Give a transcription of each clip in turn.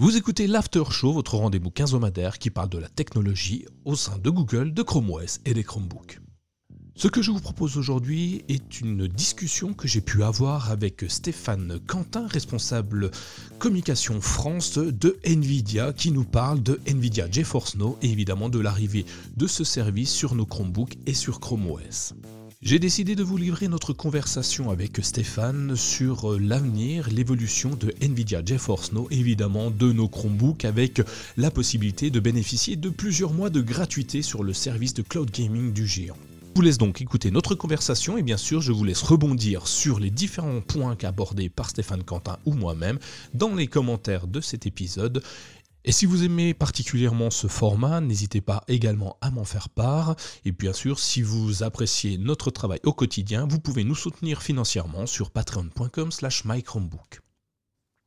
Vous écoutez l'After Show, votre rendez-vous quinzomadaire qui parle de la technologie au sein de Google, de Chrome OS et des Chromebooks. Ce que je vous propose aujourd'hui est une discussion que j'ai pu avoir avec Stéphane Quentin, responsable communication France de Nvidia, qui nous parle de Nvidia GeForce Now et évidemment de l'arrivée de ce service sur nos Chromebooks et sur Chrome OS. J'ai décidé de vous livrer notre conversation avec Stéphane sur euh, l'avenir, l'évolution de Nvidia GeForce Now, évidemment de nos Chromebooks avec la possibilité de bénéficier de plusieurs mois de gratuité sur le service de cloud gaming du géant. Je vous laisse donc écouter notre conversation et bien sûr je vous laisse rebondir sur les différents points qu'abordés par Stéphane Quentin ou moi-même dans les commentaires de cet épisode et si vous aimez particulièrement ce format, n'hésitez pas également à m'en faire part. Et bien sûr, si vous appréciez notre travail au quotidien, vous pouvez nous soutenir financièrement sur patreon.com slash.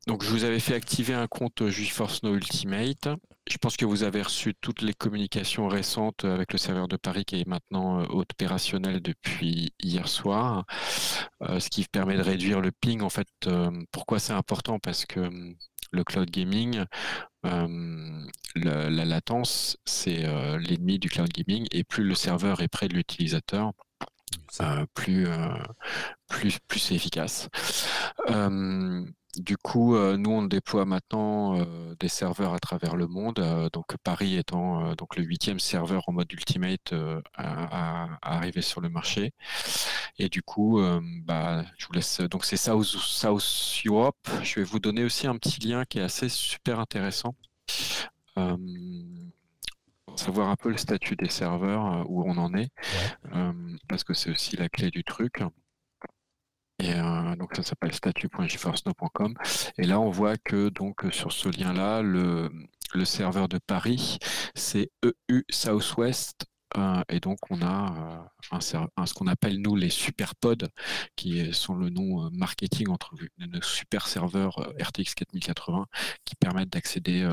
Donc je vous avais fait activer un compte GeForce Now Ultimate. Je pense que vous avez reçu toutes les communications récentes avec le serveur de Paris qui est maintenant euh, opérationnel depuis hier soir, euh, ce qui permet de réduire le ping. En fait, euh, pourquoi c'est important? Parce que le cloud gaming, la, latence, c'est l'ennemi du cloud gaming, et plus le serveur est près de l'utilisateur, plus, plus, plus c'est efficace. Du coup, euh, nous, on déploie maintenant euh, des serveurs à travers le monde. Euh, donc, Paris étant donc le huitième serveur en mode Ultimate à, arriver sur le marché. Et du coup, bah, je vous laisse. Donc, c'est South, South Europe. Je vais vous donner aussi un petit lien qui est assez super intéressant. pour savoir un peu le statut des serveurs, où on en est, parce que c'est aussi la clé du truc. Et euh, donc ça s'appelle statut.geforceno.com. Et là, on voit que donc sur ce lien-là, le, serveur de Paris, c'est EU Southwest euh, et donc, on a euh, ce qu'on appelle, nous, les superpods, qui sont le nom marketing entre nos super serveurs RTX 4080, qui permettent d'accéder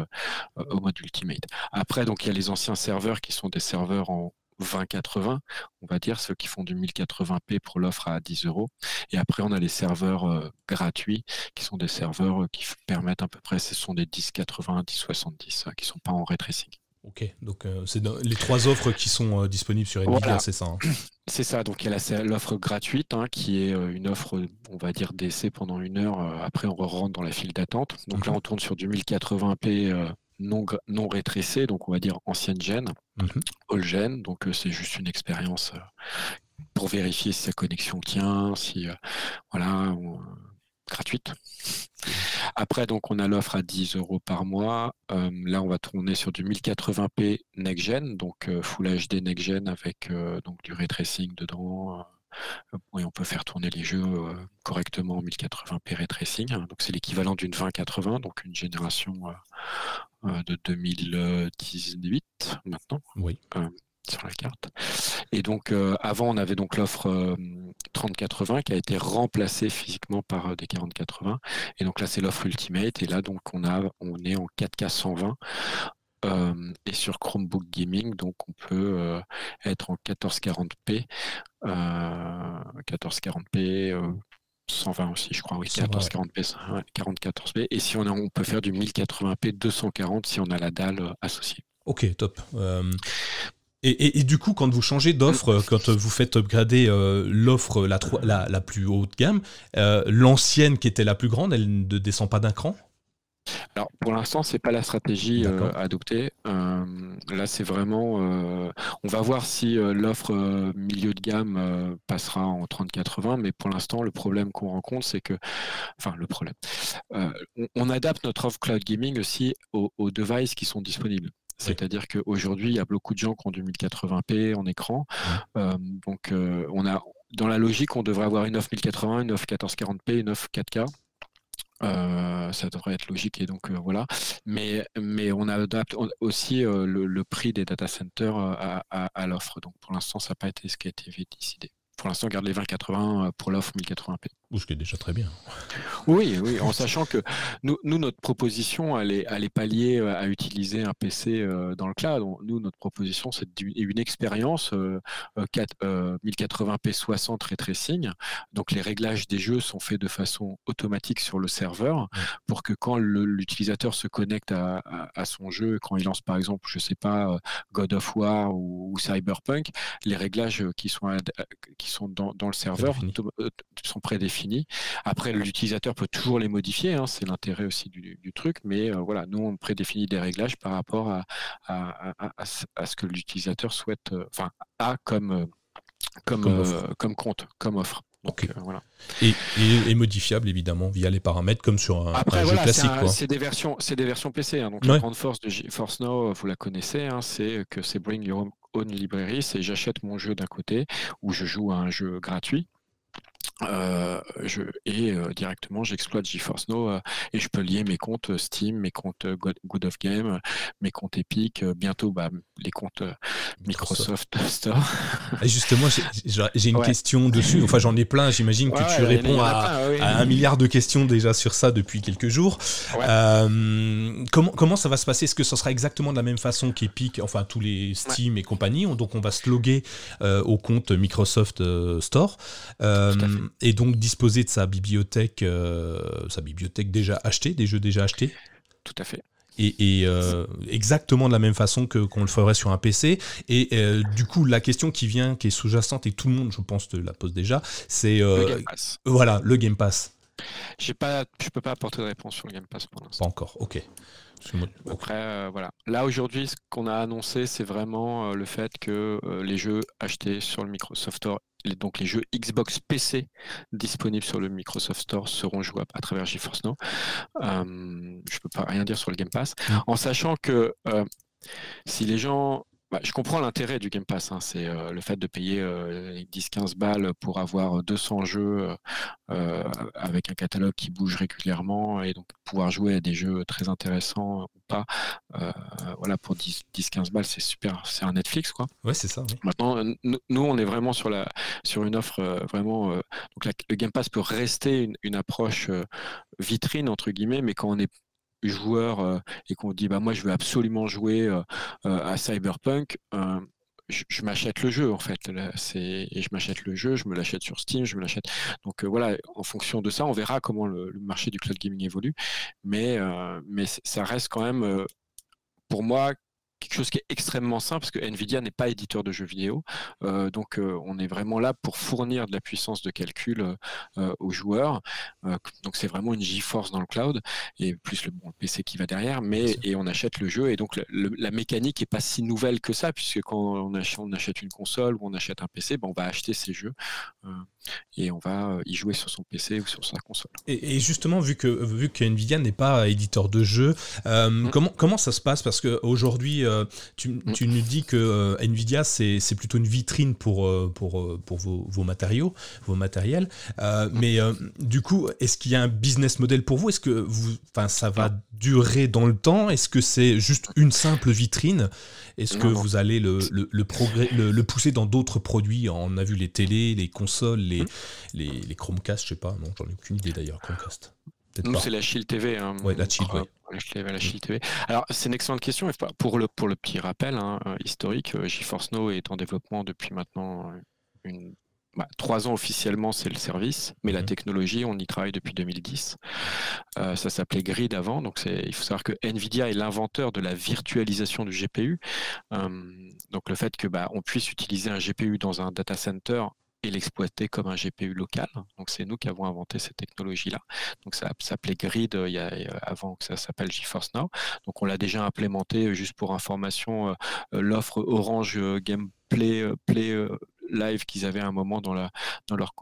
au mode Ultimate. Après, donc, il y a les anciens serveurs qui sont des serveurs en 2080, on va dire, ceux qui font du 1080p pour l'offre à 10 euros. Et après, on a les serveurs euh, gratuits, qui sont des serveurs euh, qui permettent à peu près, ce sont des 1080, 1070, qui ne sont pas en ray tracing. Ok, donc euh, c'est les trois offres qui sont disponibles sur Nvidia, c'est ça hein C'est ça, donc il y a l'offre gratuite, hein, qui est une offre, on va dire, d'essai pendant une heure. après, on rentre dans la file d'attente. Donc là, on tourne sur du 1080p non, non rétrécé, donc on va dire ancienne gène, mhm. all gène, donc euh, c'est juste une expérience euh, pour vérifier si sa connexion tient, si euh, voilà, gratuite. Après, donc, on a l'offre à 10 euros par mois. là, on va tourner sur du 1080p next-gen, donc Full HD next-gen avec donc du ray tracing dedans, et on peut faire tourner les jeux euh, correctement en 1080p ray tracing. Donc c'est l'équivalent d'une 2080, donc une génération euh, euh, de 2018 maintenant. Oui. sur la carte. Et donc avant on avait donc l'offre 3080 qui a été remplacée physiquement par des 4080 et donc là c'est l'offre Ultimate et là donc on a on est en 4K 120 et sur Chromebook Gaming, donc on peut être en 1440p, 1440p, 120 aussi, je crois, oui, 1440p, 44p. Et si on, a, on peut faire du 1080p 240 si on a la dalle associée. Ok, top. Et, du coup, quand vous changez d'offre, quand vous faites upgrader l'offre la, la, la, plus haute gamme, l'ancienne qui était la plus grande, elle ne descend pas d'un cran? Alors pour l'instant, c'est pas la stratégie euh, adoptée. Euh, là, c'est vraiment, euh, on va voir si l'offre milieu de gamme passera en 30-80, mais pour l'instant, le problème qu'on rencontre, c'est que, enfin, le problème, on, adapte notre offre cloud gaming aussi aux, devices qui sont disponibles. C'est-à-dire qu'aujourd'hui, il y a beaucoup de gens qui ont du 1080p en écran. donc, on a, dans la logique, on devrait avoir une offre 1080, une offre 1440p, une offre 4K. Euh, ça devrait être logique et donc euh, voilà. Mais, mais on adapte aussi euh, le, prix des data centers à, à, l'offre. Donc pour l'instant, ça n'a pas été ce qui a été décidé. Pour l'instant, garde les 2080 pour l'offre 1080p. Ce qui est déjà très bien. Oui, oui, en sachant que nous, notre proposition, elle est, elle est pas liée à utiliser un PC dans le cloud. Nous, notre proposition, c'est une expérience 1080p 60 ray tracing. Donc, les réglages des jeux sont faits de façon automatique sur le serveur pour que quand l'utilisateur se connecte à, son jeu, quand il lance par exemple, je sais pas, God of War ou, Cyberpunk, les réglages qui sont, qui sont dans, le serveur sont prédéfinis après, l'utilisateur peut toujours les modifier, hein, c'est l'intérêt aussi du, truc, mais euh, voilà, nous, on prédéfinit des réglages par rapport à, à, ce que l'utilisateur souhaite, euh, enfin, a comme, euh, comme, comme, compte, comme offre. Donc, voilà. Et, modifiable évidemment via les paramètres comme sur un, Après, jeu classique. C'est des versions, c'est des versions PC. Hein. donc la grande force de GeForce Now, vous la connaissez, hein, c'est que c'est Bring Your Own Library, c'est j'achète mon jeu d'un côté ou je joue à un jeu gratuit euh, je, et euh, directement j'exploite GeForce Now euh, et je peux lier mes comptes Steam, mes comptes Good of Game, mes comptes Epic, bientôt bah, les comptes Microsoft, Store. Et justement, j'ai une question dessus. Enfin, j'en ai plein. J'imagine que tu réponds à, un milliard de questions déjà sur ça depuis quelques jours. comment, comment ça va se passer? Est-ce que ça sera exactement de la même façon qu'Epic, enfin tous les Steam et compagnie? Donc, on va se loguer au compte Microsoft Store et donc disposer de sa bibliothèque, euh, sa bibliothèque déjà achetée, des jeux déjà achetés. Tout à fait. Et, euh, exactement de la même façon que qu'on le ferait sur un PC. Et euh, du coup, la question qui vient, qui est sous-jacente et tout le monde, je pense, te la pose déjà, c'est voilà le Game Pass. J'ai pas, je peux pas apporter de réponse sur le Game Pass pour l'instant. Pas encore, ok. Après, voilà. Là aujourd'hui, ce qu'on a annoncé, c'est vraiment le fait que les jeux achetés sur le Microsoft Store donc les jeux Xbox PC disponibles sur le Microsoft Store seront jouables à travers GeForce Now. Euh, je ne peux pas rien dire sur le Game Pass, en sachant que euh, si les gens bah, je comprends l'intérêt du Game Pass. Hein. C'est euh, le fait de payer 10-15 balles pour avoir 200 jeux avec un catalogue qui bouge régulièrement et donc pouvoir jouer à des jeux très intéressants ou pas. voilà, pour 10-15 balles, c'est super. C'est un Netflix, quoi. Ouais, c'est ça. Maintenant, nous, on est vraiment sur, la, sur une offre vraiment. donc, le Game Pass peut rester une, une approche vitrine, entre guillemets, mais quand on est joueur euh, et qu'on dit bah moi je veux absolument jouer euh, euh, à Cyberpunk, je, m'achète le jeu en fait. C'est et je m'achète le jeu, je me l'achète sur Steam, je me l'achète. Donc voilà, en fonction de ça, on verra comment le, marché du cloud gaming évolue. Mais mais ça reste quand même pour moi quelque chose qui est extrêmement simple parce que Nvidia n'est pas éditeur de jeux vidéo. Euh, donc euh, on est vraiment là pour fournir de la puissance de calcul euh, aux joueurs. donc c'est vraiment une GeForce dans le cloud et plus le, bon, PC qui va derrière. Mais et on achète le jeu et donc la mécanique est pas si nouvelle que ça puisque quand on achète, on achète une console ou on achète un PC, ben on va acheter ces jeux et on va y jouer sur son PC ou sur sa console. Et, justement vu que vu que Nvidia n'est pas éditeur de jeux, mmh. comment comment ça se passe? Parce qu'aujourd'hui euh, tu, mm. tu, nous dis que euh, Nvidia, c'est plutôt une vitrine pour, euh, pour, pour vos, matériaux, vos matériels. mais du coup, est-ce qu'il y a un business model pour vous? Est-ce que vous, ça va durer dans le temps? Est-ce que c'est juste une simple vitrine? Est-ce que vous allez le, le, progrès, le, pousser dans d'autres produits? On a vu les télés, les consoles, les, mm. les, les Chromecast, je sais pas, non, j'en ai aucune idée d'ailleurs, Chromecast. Nous, c'est la Shield TV. Hein, ouais, la Shield TV. Alors, c'est une excellente question. Pour le, pour le petit rappel hein, euh, historique, euh, GeForce Now est en développement depuis maintenant euh, une, bah, trois ans officiellement, c'est le service, mais la mhm. technologie, on y travaille depuis 2010. ça s'appelait Grid avant, donc il faut savoir que Nvidia est l'inventeur de la virtualisation du GPU. donc le fait que bah, on puisse utiliser un GPU dans un data center et l'exploiter comme un GPU local. Donc c'est nous qui avons inventé cette technologie-là. Donc ça, s'appelait Grid a, avant que ça s'appelle GeForce Now. Donc on l'a déjà implémenté euh, juste pour information. Euh, euh, l'offre Orange Gameplay Play, Live qu'ils avaient à un moment dans, dans leur,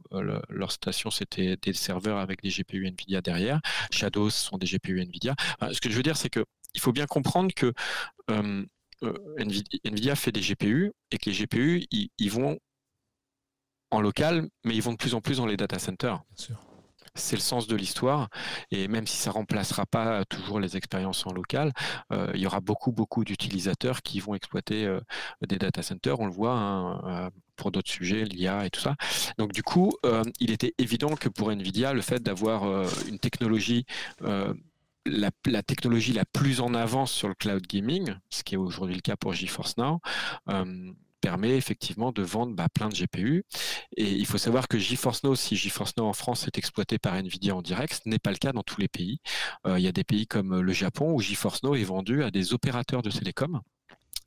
leur station, c'était des serveurs avec des GPU Nvidia derrière. Shadows sont des GPU Nvidia. ce que je veux dire, c'est que il faut bien comprendre que Nvidia, fait des GPU et que les GPU, ils vont en local, mais ils vont de plus en plus dans les data centers. c'est le sens de l'histoire. Et même si ça remplacera pas toujours les expériences en local, euh, il y aura beaucoup, beaucoup d'utilisateurs qui vont exploiter euh, des data centers. On le voit hein, pour d'autres sujets, l'IA et tout ça. Donc du coup, il était évident que pour NVIDIA, le fait d'avoir une technologie la, la, technologie la plus en avance sur le cloud gaming, ce qui est aujourd'hui le cas pour GeForce Now, permet effectivement de vendre bah, plein de GPU. Et il faut savoir que GeForce Now, si GeForce Now en France est exploité par Nvidia en direct, ce n'est pas le cas dans tous les pays. Euh, il y a des pays comme le Japon où GeForce Now est vendu à des opérateurs de télécom.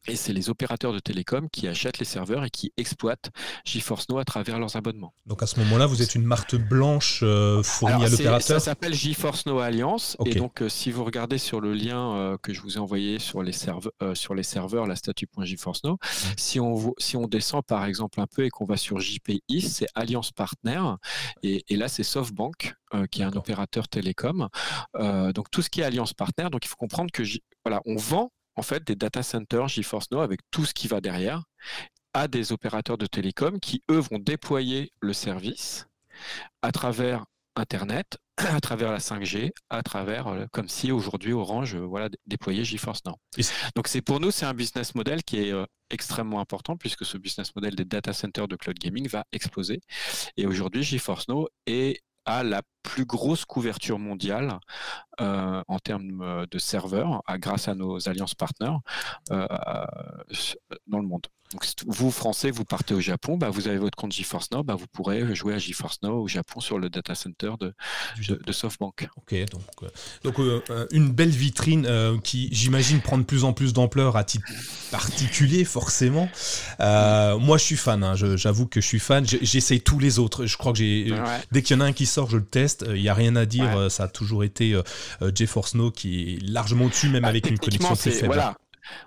Et c'est les opérateurs de télécom qui achètent les serveurs et qui exploitent GeForce Now à travers leurs abonnements. Donc à ce moment-là, vous êtes une marque blanche euh, fournie à l'opérateur Ça s'appelle GeForce Now Alliance. Et donc, euh, si vous regardez sur le lien euh, que je vous ai envoyé sur les, sur les serveurs, la statut.geforce Now, si, on, si on descend par exemple un peu et qu'on va sur JPI, c'est Alliance Partner. Et, et là, c'est SoftBank, qui est un opérateur télécom. donc tout ce qui est Alliance Partner, donc il faut comprendre que voilà, on vend en fait des data centers GeForce Now avec tout ce qui va derrière à des opérateurs de télécom qui, eux, vont déployer le service à travers Internet, à travers la 5G, à travers, euh, comme si aujourd'hui Orange euh, voilà, déployait GeForce Now. Donc c'est pour nous, c'est un business model qui est euh, extrêmement important puisque ce business model des data centers de cloud gaming va exploser. Et aujourd'hui, GeForce Now est la plus grosse couverture mondiale euh, en termes euh, de serveurs grâce à nos alliances partenaires euh, dans le monde. Donc, vous, Français, vous partez au Japon, bah, vous avez votre compte GeForce Now, bah, vous pourrez jouer à GeForce Now au Japon sur le data center de, de, SoftBank. Ok, donc, donc une belle vitrine qui, j'imagine, prend de plus en plus d'ampleur à titre particulier, forcément. moi, je suis fan, hein, j'avoue que je suis fan. J'essaye tous les autres. Je crois que j'ai dès qu'il y en a un qui sort, je le teste il n'y a rien à dire. Euh, ça a toujours été euh, euh, GeForce Now qui est largement dessus, même bah, avec une connexion plus faible. Voilà.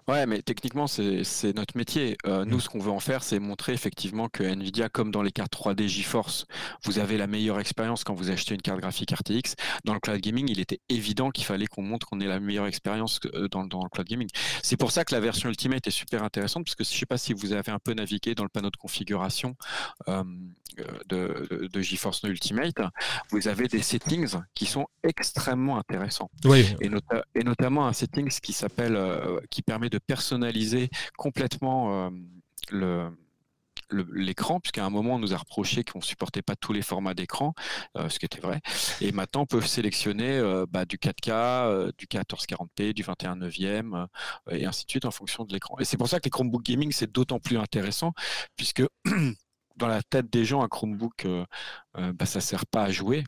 Ouais, mais techniquement, c'est notre métier. Euh, nous, mm. ce qu'on veut en faire, c'est montrer effectivement que Nvidia, comme dans les cartes 3D GeForce, vous avez la meilleure expérience quand vous achetez une carte graphique RTX. Dans le cloud gaming, il était évident qu'il fallait qu'on montre qu'on ait la meilleure expérience euh, dans, dans, le cloud gaming. C'est pour ça que la version Ultimate est super intéressante, parce que je ne sais pas si vous avez un peu navigué dans le panneau de configuration euh, de, de, GeForce Ultimate, vous avez des settings qui sont extrêmement intéressants. Oui. Et, et notamment un settings qui s'appelle, qui permet de personnaliser complètement euh, l'écran, puisqu'à un moment, on nous a reproché qu'on ne supportait pas tous les formats d'écran, euh, ce qui était vrai. Et maintenant, on peut sélectionner euh, bah, du 4K, du 1440p, du 21 9e, et ainsi de suite en fonction de l'écran. Et c'est pour ça que les Chromebook Gaming, c'est d'autant plus intéressant, puisque dans la tête des gens, un Chromebook, bah, ça ne sert pas à jouer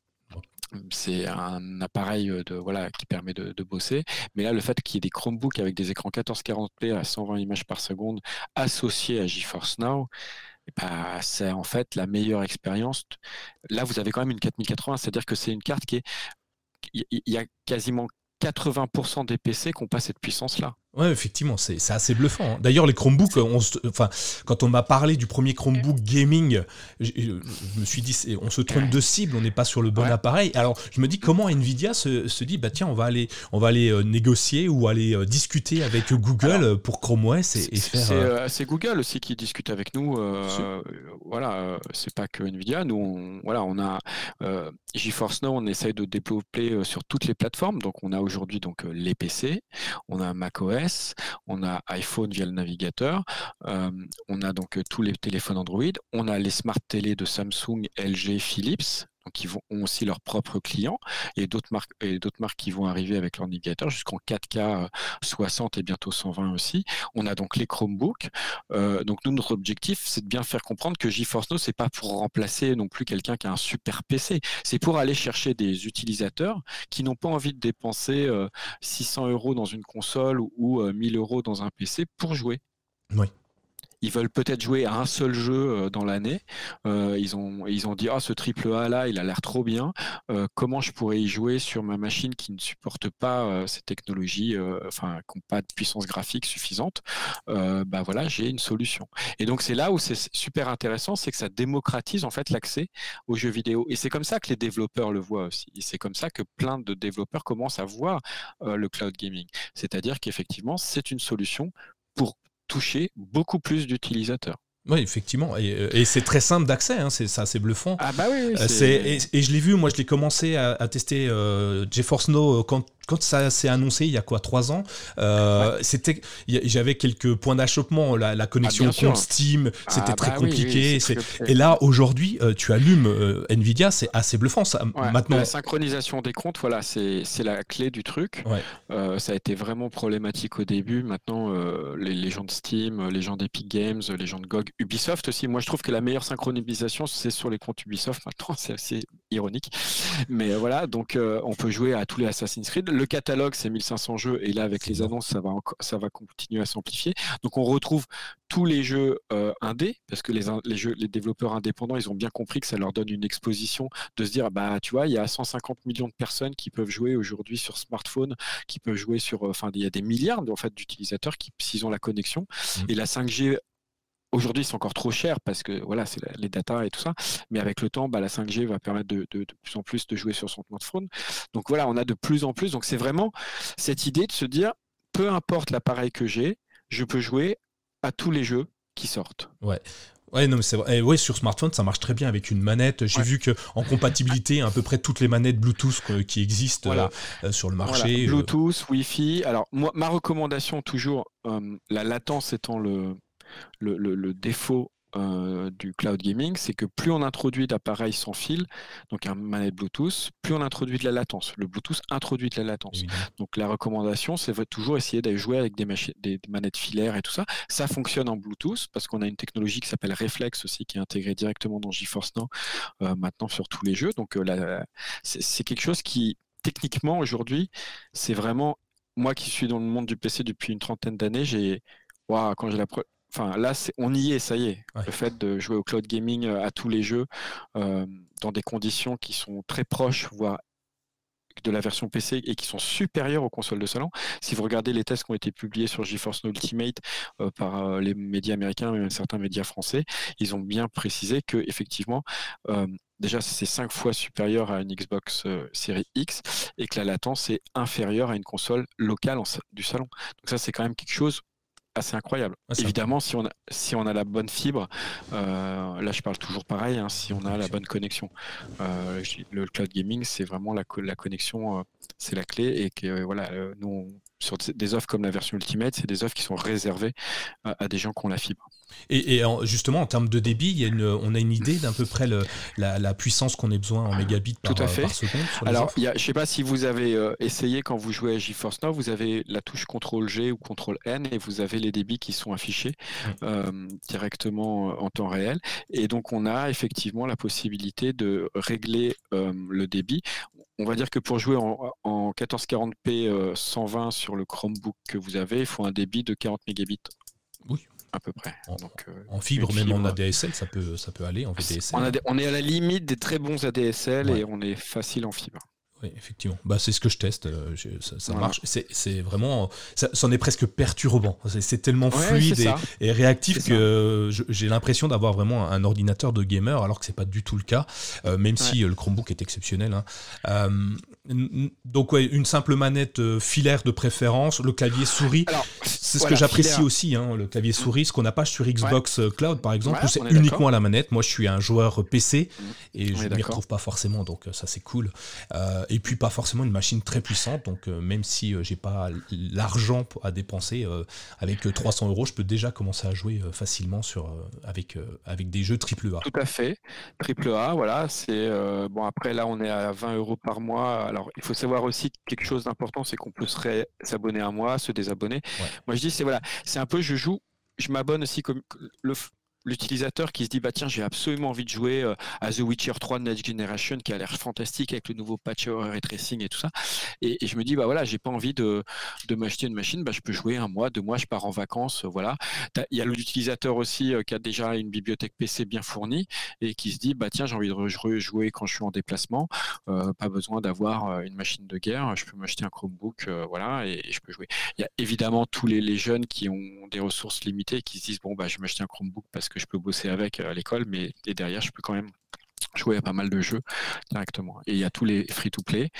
c'est un appareil qui permet de, bosser. Mais là, le fait qu'il y ait des Chromebooks avec des écrans 1440p à 120 images par seconde associés à GeForce Now, bah, c'est en fait la meilleure expérience. Là, vous avez quand même une 4080, c'est-à-dire que c'est une carte qui est. Il y a quasiment 80% des PC qui n'ont pas cette puissance-là. Ouais, effectivement, c'est assez bluffant. Hein. D'ailleurs, les Chromebooks, on enfin, quand on m'a parlé du premier Chromebook gaming, je, me suis dit, on se trompe de cible, on n'est pas sur le bon appareil. Alors, je me dis comment Nvidia se, se, dit, bah tiens, on va aller, on va aller euh, négocier ou aller euh, discuter avec Google pour Chrome OS et, faire. Euh, c'est Google aussi qui discute avec nous. voilà, c'est pas que Nvidia. Nous, on, voilà, on a GeForce Now, on essaye de développer sur toutes les plateformes. Donc, on a aujourd'hui donc les PC, on a macOS on a iPhone via le navigateur, euh, on a donc euh, tous les téléphones Android, on a les smart télé de Samsung, LG, Philips, donc ils vont, ont aussi leurs propres clients et d'autres marques marques qui vont arriver avec leur navigateur jusqu'en 4K 60 euh, et bientôt 120 aussi. On a donc les Chromebooks. donc nous notre objectif c'est de bien faire comprendre que GeForce Now c'est pas pour remplacer non plus quelqu'un qui a un super PC, c'est pour aller chercher des utilisateurs qui n'ont pas envie de dépenser 600 euros dans une console ou 1000 euros dans un PC pour jouer. Oui ils veulent peut-être jouer à un seul jeu euh, dans l'année. Euh, ils, ont, ils ont dit ah ce triple A là, il a l'air trop bien. Euh, comment je pourrais y jouer sur ma machine qui ne supporte pas ces technologies, enfin qui n'ont pas de puissance graphique suffisante? Bah voilà, j'ai une solution. Et donc c'est là où c'est super intéressant, c'est que ça démocratise en fait l'accès aux jeux vidéo. Et c'est comme ça que les développeurs le voient aussi. Et c'est comme ça que plein de développeurs commencent à voir le cloud gaming. C'est-à-dire qu'effectivement, c'est une solution pour toucher beaucoup plus d'utilisateurs. Oui, effectivement. Et, c'est très simple d'accès, hein, c'est assez bluffant. Ah bah oui. et, et, je l'ai vu, moi je l'ai commencé à, tester GeForce Now quand quand ça s'est annoncé il y a quoi trois ans, euh, c'était j'avais quelques points d'achoppement, la, connexion ah, compte Steam, c'était ah, très bah compliqué. et là aujourd'hui, euh, tu allumes euh, Nvidia, c'est assez bluffant. Ça, maintenant, la synchronisation des comptes, voilà, c'est la clé du truc. ça a été vraiment problématique au début. Maintenant, les, gens de Steam, les gens d'Epic Games, les gens de GOG, Ubisoft aussi. Moi, je trouve que la meilleure synchronisation, c'est sur les comptes Ubisoft. Maintenant, c'est assez ironique, mais voilà. Donc, on peut jouer à tous les Assassin's Creed le catalogue, c'est 1500 jeux, et là, avec les annonces, ça va, ça va continuer à s'amplifier. Donc, on retrouve tous les jeux euh, indés, parce que les, les, jeux, les développeurs indépendants, ils ont bien compris que ça leur donne une exposition de se dire, bah, tu vois, il y a 150 millions de personnes qui peuvent jouer aujourd'hui sur smartphone, qui peuvent jouer sur, euh, enfin, il y a des milliards en fait d'utilisateurs qui, s'ils ont la connexion, mmh. et la 5G Aujourd'hui, c'est encore trop cher parce que voilà, c'est les data et tout ça. Mais avec le temps, bah, la 5G va permettre de, plus en plus de jouer sur son smartphone. Donc voilà, on a de plus en plus. Donc c'est vraiment cette idée de se dire, peu importe l'appareil que j'ai, je peux jouer à tous les jeux qui sortent. Ouais. Ouais, non, mais c'est vrai. ouais, sur smartphone, ça marche très bien avec une manette. J'ai vu que en compatibilité, à peu près toutes les manettes Bluetooth qui existent euh, sur le marché. Euh. Bluetooth, Wi-Fi. Alors, moi, ma recommandation, toujours, euh, la latence étant le, le, défaut euh, du cloud gaming, c'est que plus on introduit d'appareils sans fil, donc un manette Bluetooth, plus on introduit de la latence. Le Bluetooth introduit de la latence. Donc la recommandation, c'est toujours essayer d'aller jouer avec des, des, manettes filaires et tout ça. Ça fonctionne en Bluetooth parce qu'on a une technologie qui s'appelle Reflex aussi, qui est intégrée directement dans GeForce Now euh, maintenant sur tous les jeux. Donc euh, c'est quelque chose qui, techniquement, aujourd'hui, c'est vraiment moi qui suis dans le monde du PC depuis une trentaine d'années, j'ai quand j'ai la Enfin, là, on y est, ça y est. Le fait de jouer au cloud gaming euh, à tous les jeux euh, dans des conditions qui sont très proches, voire de la version PC et qui sont supérieures aux consoles de salon. Si vous regardez les tests qui ont été publiés sur GeForce Now Ultimate euh, par les médias américains et certains médias français, ils ont bien précisé que effectivement, déjà c'est cinq fois supérieur à une Xbox Series X et que la latence est inférieure à une console locale du salon. Donc ça, c'est quand même quelque chose assez incroyable. Ah, Évidemment, si on, a, si on a la bonne fibre, euh, là je parle toujours pareil, hein, si on a la bonne connexion. Euh, le cloud gaming, c'est vraiment la, la connexion, euh, c'est la clé et que voilà, nous, sur des offres comme la version Ultimate, c'est des offres qui sont réservées à des gens qui ont la fibre. Et, justement, en termes de débit, il y a une, on a une idée d'à peu près le, la, puissance qu'on ait besoin en mégabits par, Tout à fait. par seconde Alors, je ne sais pas si vous avez euh, essayé quand vous jouez à GeForce Now, vous avez la touche CTRL-G ou CTRL-N et vous avez les débits qui sont affichés euh, directement euh, en temps réel. Et donc, on a effectivement la possibilité de régler le débit on va dire que pour jouer en, en 1440p 120 sur le Chromebook que vous avez, il faut un débit de 40 mégabits. À peu près. En, Donc, euh, fibre, même en ADSL, ça peut, ça peut aller en VDSL. On, est à la limite des très bons ADSL et on est facile en fibre. Oui, effectivement. Bah, c'est ce que je teste. Euh, ça, marche. C'est vraiment. C'en est presque perturbant. C'est tellement fluide et, réactif que j'ai l'impression d'avoir vraiment un ordinateur de gamer, alors que c'est pas du tout le cas, euh, même si le Chromebook est exceptionnel. Hein. donc, ouais, une simple manette filaire de préférence, le clavier souris. C'est ce que j'apprécie aussi, hein, le clavier souris, ce qu'on n'a pas sur Xbox euh, Cloud par exemple, où c'est uniquement à la manette. Moi je suis un joueur PC mm. et je ne m'y retrouve pas forcément, donc euh, ça c'est cool. Euh, et puis pas forcément une machine très puissante, donc même si j'ai pas l'argent à dépenser, avec 300 euros, je peux déjà commencer à jouer facilement sur, avec, avec des jeux AAA. Tout à fait, AAA, voilà. C'est bon après là on est à 20 euros par mois. Alors il faut savoir aussi quelque chose d'important, c'est qu'on peut s'abonner un mois, se désabonner. Moi je c'est voilà, c'est un peu je joue, je m'abonne aussi comme le, l'utilisateur qui se dit bah tiens j'ai absolument envie de jouer euh, à The Witcher 3 de Next Generation qui a l'air fantastique avec le nouveau patch ray tracing et tout ça. Et, je me dis bah voilà j'ai pas envie de, de m'acheter une machine bah je peux jouer un mois deux mois je pars en vacances voilà. Il y a l'utilisateur aussi euh, qui a déjà une bibliothèque PC bien fournie et qui se dit bah tiens j'ai envie de rejouer quand je suis en déplacement euh, pas besoin d'avoir une machine de guerre je peux m'acheter un Chromebook voilà et, je peux jouer. Il y a évidemment tous les, les jeunes qui ont des ressources limitées qui se disent bon bah je vais m'acheter un Chromebook parce que que je peux bosser avec euh, à l'école, mais et derrière, je peux quand même jouer à pas mal de jeux directement. Et il y a tous les free-to-play.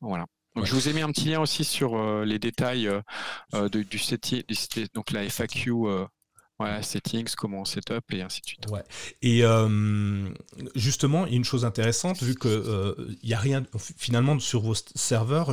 Voilà. Donc, je vous ai mis un petit lien aussi sur euh, les détails euh, du, site, donc la FAQ Voilà, settings, comment on setup et ainsi de suite. Ouais. Et euh, justement, il y a une chose intéressante, vu que euh, il y a rien, finalement, sur vos serveurs,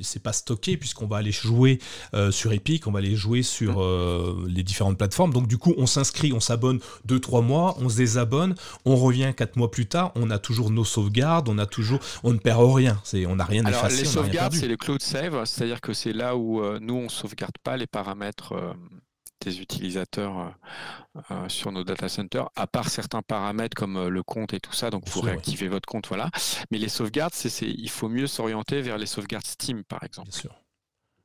c'est pas stocké, puisqu'on va aller jouer euh, sur Epic, on va aller jouer sur mmh. les différentes plateformes. Donc, du coup, on s'inscrit, on s'abonne 2-3 mois, on se désabonne, on revient 4 mois plus tard, on a toujours nos sauvegardes, on a toujours, on ne perd rien, c'est, on n'a rien Alors, effacé. Les sauvegardes, c'est le cloud save, c'est-à-dire que c'est là où nous, on sauvegarde pas les paramètres des utilisateurs euh, euh, sur nos data centers, à part certains paramètres comme euh, le compte et tout ça, donc vous réactivez votre compte, voilà. Mais les sauvegardes, c'est, il faut mieux s'orienter vers les sauvegardes Steam, par exemple. Bien sûr.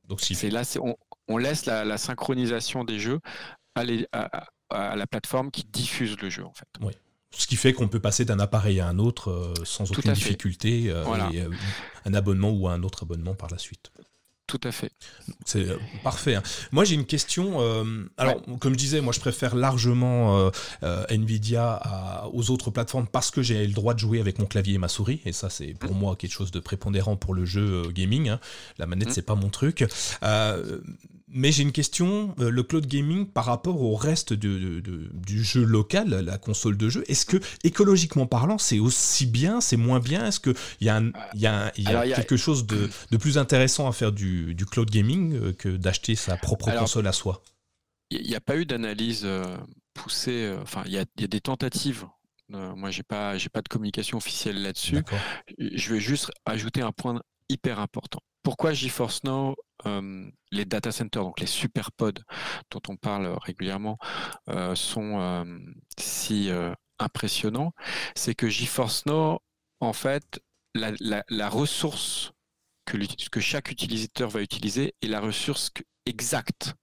Donc si c'est là, c'est, on, laisse la, synchronisation des jeux à, à, la plateforme qui diffuse le jeu, en fait. Oui. Ce qui fait qu'on peut passer d'un appareil à un autre sans aucune difficulté, un abonnement ou un autre abonnement par la suite. Tout à fait. C'est euh, parfait. Hein. Moi, j'ai une question. Euh, alors, comme je disais, moi, je préfère largement euh, Nvidia aux autres plateformes parce que j'ai le droit de jouer avec mon clavier et ma souris. Et ça, c'est pour mmh. moi quelque chose de prépondérant pour le jeu gaming. Hein. La manette, mmh. c'est pas mon truc. Mais j'ai une question, euh, le cloud gaming par rapport au reste du jeu local, la console de jeu, est-ce que écologiquement parlant, c'est aussi bien, c'est moins bien? Est-ce qu'il y a, y a, y a quelque chose de, plus intéressant à faire du, cloud gaming euh, que d'acheter sa propre console à soi? Il n'y a pas eu d'analyse euh, poussée, enfin il y, a, des tentatives moi, j'ai pas, j'ai pas de communication officielle là-dessus. Je vais juste ajouter un point hyper important. Pourquoi GeForce Now euh, les data centers, donc les superpods dont on parle régulièrement, euh, sont euh, si impressionnants, c'est que GeForce Now, en fait, la, ressource que, que, chaque utilisateur va utiliser est la ressource exacte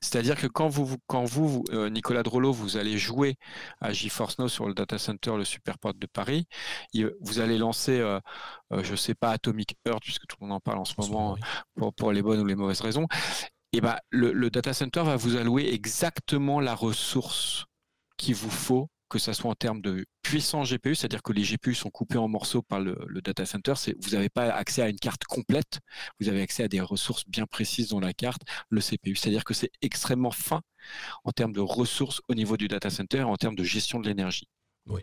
c'est-à-dire que quand vous, quand vous, euh, Nicolas Drolo, vous allez jouer à GeForce Now sur le data center, le Superport de Paris, vous allez lancer, euh, euh, je ne sais pas, Atomic Earth, puisque tout le monde en parle en ce moment, pour, les bonnes ou les mauvaises raisons, et ben, le data center va vous allouer exactement la ressource qu'il vous faut que ce soit en termes de puissance GPU, c'est-à-dire que les GPU sont coupés en morceaux par le, data center, vous n'avez pas accès à une carte complète, vous avez accès à des ressources bien précises dans la carte, le CPU, c'est-à-dire que c'est extrêmement fin en termes de ressources au niveau du data center, en termes de gestion de l'énergie. Oui.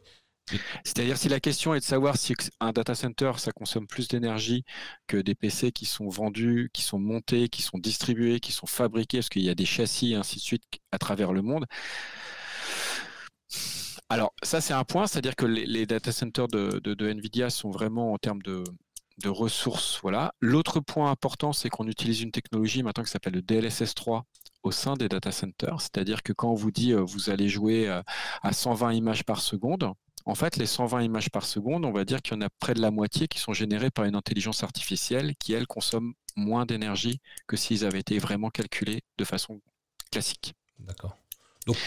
C'est-à-dire si la question est de savoir si un data center, ça consomme plus d'énergie que des PC qui sont vendus, qui sont montés, qui sont distribués, qui sont fabriqués, parce qu'il y a des châssis et ainsi de suite à travers le monde, alors, ça, c'est un point, c'est-à-dire que les, data centers de, NVIDIA sont vraiment en termes de, ressources. Voilà. L'autre point important, c'est qu'on utilise une technologie maintenant qui s'appelle le DLSS 3 au sein des data centers. C'est-à-dire que quand on vous dit euh, vous allez jouer euh, à 120 images par seconde, en fait, les 120 images par seconde, on va dire qu'il y en a près de la moitié qui sont générées par une intelligence artificielle qui, elle, consomme moins d'énergie que s'ils avaient été vraiment calculés de façon classique. D'accord. Donc,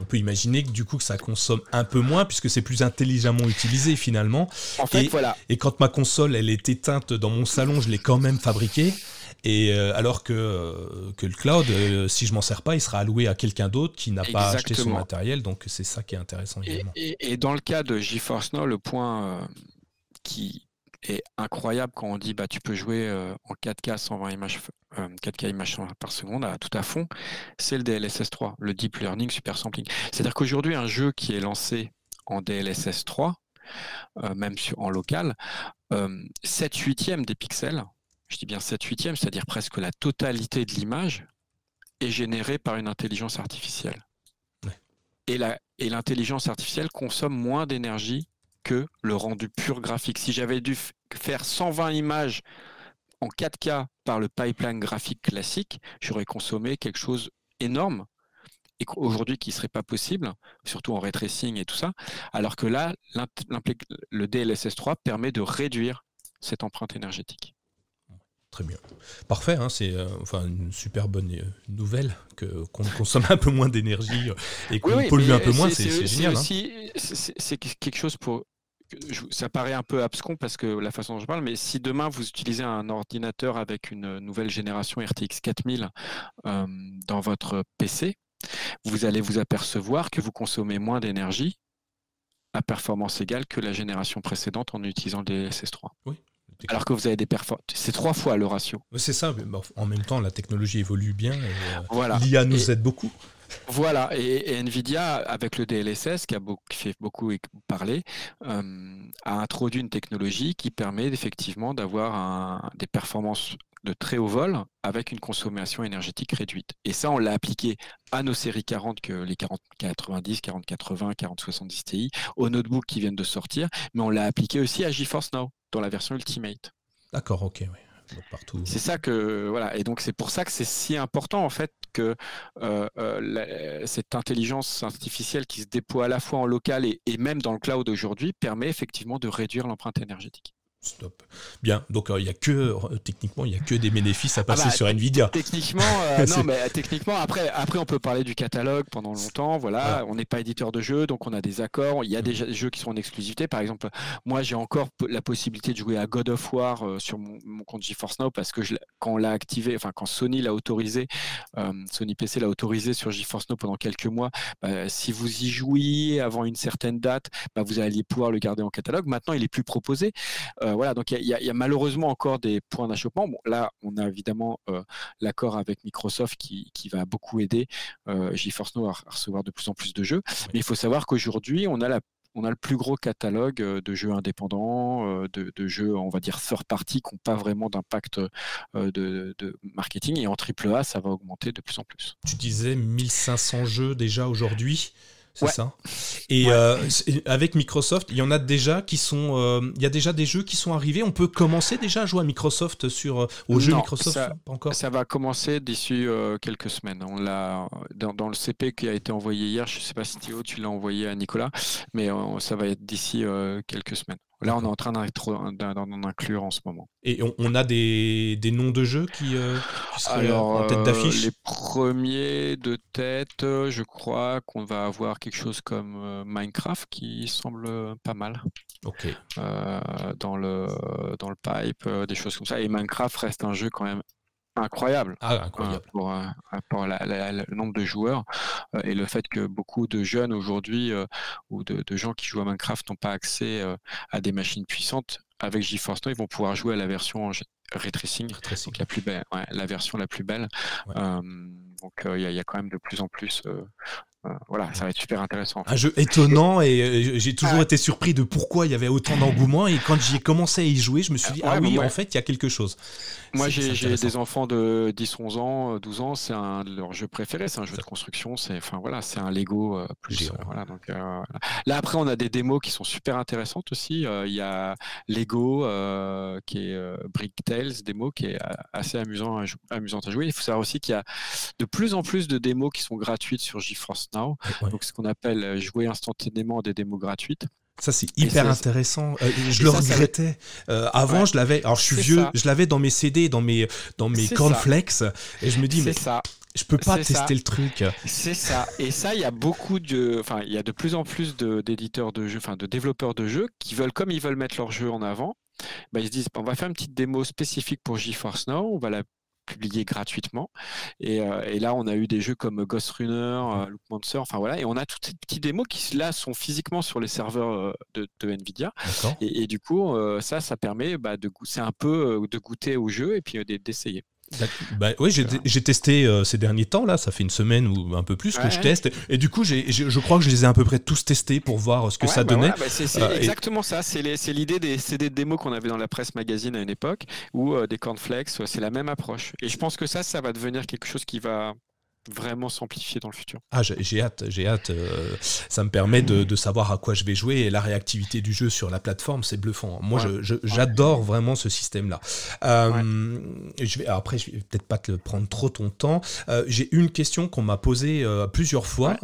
on peut imaginer que du coup que ça consomme un peu moins puisque c'est plus intelligemment utilisé finalement. En fait, et, voilà. Et quand ma console elle est éteinte dans mon salon, je l'ai quand même fabriquée. Et euh, alors que, euh, que le cloud, euh, si je m'en sers pas, il sera alloué à quelqu'un d'autre qui n'a pas acheté son matériel. Donc c'est ça qui est intéressant également. Et, et, dans le cas de GeForce Now, le point qui, est incroyable quand on dit bah tu peux jouer en 4K 120 images 4K images par seconde à tout à fond, c'est le DLSS 3, le deep learning super sampling. C'est-à-dire qu'aujourd'hui un jeu qui est lancé en DLSS 3, même en local, 7 huitièmes des pixels, je dis bien 7 huitièmes, c'est-à-dire presque la totalité de l'image est générée par une intelligence artificielle. Et l'intelligence artificielle consomme moins d'énergie que le rendu pur graphique. Si j'avais dû faire 120 images en 4K par le pipeline graphique classique, j'aurais consommé quelque chose énorme et aujourd'hui qui ne serait pas possible, surtout en ray tracing et tout ça, alors que là, le DLSS 3 permet de réduire cette empreinte énergétique. Très bien. Parfait, hein, c'est euh, enfin une super bonne nouvelle que qu'on consomme un peu moins d'énergie euh, et qu'on pollue un peu moins, c'est génial. Hein. C'est quelque chose pour ça paraît un peu abscon parce que la façon dont je parle, mais si demain vous utilisez un ordinateur avec une nouvelle génération RTX 4000 dans votre PC, vous allez vous apercevoir que vous consommez moins d'énergie à performance égale que la génération précédente en utilisant des SS3. Oui, alors que vous avez des performances. C'est trois fois le ratio. C'est ça, mais en même temps, la technologie évolue bien. Et, euh, voilà. L'IA nous aide beaucoup. Voilà, et, Nvidia, avec le DLSS, qui a fait beaucoup parler, euh, a introduit une technologie qui permet effectivement d'avoir des performances de très haut vol avec une consommation énergétique réduite. Et ça, on l'a appliqué à nos séries 40, que les 40 90, 40 80, 40 70 Ti, aux notebooks qui viennent de sortir, mais on l'a appliqué aussi à GeForce Now, dans la version Ultimate. D'accord, ok, oui. C'est ça que voilà, et donc c'est pour ça que c'est si important en fait que euh, euh, cette intelligence artificielle qui se déploie à la fois en local et même dans le cloud aujourd'hui permet effectivement de réduire l'empreinte énergétique. Stop. Bien, donc euh, il y a que euh, techniquement il y a que des bénéfices à passer ah bah, sur Nvidia. Techniquement, euh, non, mais techniquement après après on peut parler du catalogue pendant longtemps. Voilà, on n'est pas éditeur de jeux, donc on a des accords. Il y a des mm. jeux qui sont en exclusivité. Par exemple, moi j'ai encore la possibilité de jouer à God of War sur mon, compte GeForce Now parce que quand on l'a activé, enfin quand Sony l'a autorisé, Sony PC l'a autorisé sur GeForce Now pendant quelques mois. Bah, si vous y jouiez avant une certaine date, bah, vous alliez pouvoir le garder en catalogue. Maintenant, il est plus proposé. Euh, voilà, donc il y, a malheureusement encore des points d'achoppement. Bon, là, on a évidemment euh, l'accord avec Microsoft qui, va beaucoup aider euh, GeForce Now à, recevoir de plus en plus de jeux. Mais il faut savoir qu'aujourd'hui, on a on a le plus gros catalogue de jeux indépendants, de, jeux, on va dire, third party, qui n'ont pas vraiment d'impact de, marketing. Et en AAA, ça va augmenter de plus en plus. Tu disais 1500 jeux déjà aujourd'hui c'est ça. Euh, et avec Microsoft, il y en a déjà qui sont, euh, il y a déjà des jeux qui sont arrivés. On peut commencer déjà à jouer à Microsoft sur euh, aux jeux Microsoft. Ça, pas encore? Ça va commencer d'ici quelques semaines. On l'a dans, le CP qui a été envoyé hier. Je ne sais pas si Théo tu l'as envoyé à Nicolas, mais ça va être d'ici quelques semaines. Là, on est en train d'en inclure en ce moment. Et on, a des, noms de jeux qui, euh, seraient en tête d'affiche Les premiers de tête, euh, je crois qu'on va avoir quelque chose comme euh, Minecraft qui semble pas mal. Ok. dans, le, dans le pipe, des choses comme ça. Et Minecraft reste un jeu quand même incroyable, ah, incroyable. pour, le nombre de joueurs et le fait que beaucoup de jeunes aujourd'hui ou de, gens qui jouent à Minecraft n'ont pas accès à des machines puissantes. Avec GeForce Now, ils vont pouvoir jouer à la version ray tracing, la plus belle, la version la plus belle. donc il y, a quand même de plus en plus euh, voilà, ça va être super intéressant. Un jeu étonnant et euh, j'ai toujours été surpris de pourquoi il y avait autant d'engouement et quand j'ai commencé à y jouer, je me suis dit ah oui, en fait, il y a quelque chose. Moi, j'ai des enfants de 10, 11 ans, 12 ans, c'est un de leurs jeux préférés, c'est un jeu de construction, c'est enfin voilà, un Lego euh, plus voilà, donc là après on a des démos qui sont super intéressantes aussi, il y a Lego qui est Brick Tales démo qui est assez amusant amusante à jouer. Il faut savoir aussi qu'il y a de plus en plus de démos qui sont gratuites sur GeForce Now, donc ce qu'on appelle euh, jouer instantanément des démos gratuites. Ça, c'est hyper intéressant. Euh, je le regrettais. Euh, avant, je l'avais. Alors, je suis vieux. Je l'avais dans mes CD, dans mes, dans mes cornflakes. Et je me dis, mais ça. je peux pas tester le truc. C'est ça. Et ça, il y a beaucoup de. Enfin, il y a de plus en plus d'éditeurs de, jeux, enfin, de développeurs de jeux qui veulent, comme ils veulent mettre leur jeu en avant, bah, ils se disent on va faire une petite démo spécifique pour GeForce Now, on va la publié gratuitement. Euh, et, là, on a eu des jeux comme Ghost Runner, euh, Loop Monster, enfin voilà. Et on a toutes ces petites démos qui là sont physiquement sur les serveurs euh, de, Nvidia. Et, du coup, ça, ça permet bah, de c'est un peu de goûter au jeu et puis d'essayer. Bah, oui, j'ai testé euh, ces derniers temps, là, ça fait une semaine ou un peu plus que je teste. Et du coup, je crois que je les ai à peu près tous testés pour voir ce que ça bah donnait. Bah c'est euh, exactement ça. C'est l'idée des CD de démo qu'on avait dans la presse magazine à une époque, ou euh, des cornflakes, c'est la même approche. Et je pense que ça, ça va devenir quelque chose qui va vraiment s'amplifier dans le futur. Ah, j'ai hâte, j'ai hâte. Euh, ça me permet de, savoir à quoi je vais jouer et la réactivité du jeu sur la plateforme, c'est bluffant. Moi, j'adore vraiment ce système-là. Euh, je vais, après, je vais peut-être pas te prendre trop ton temps. Euh, j'ai une question qu'on m'a posée plusieurs fois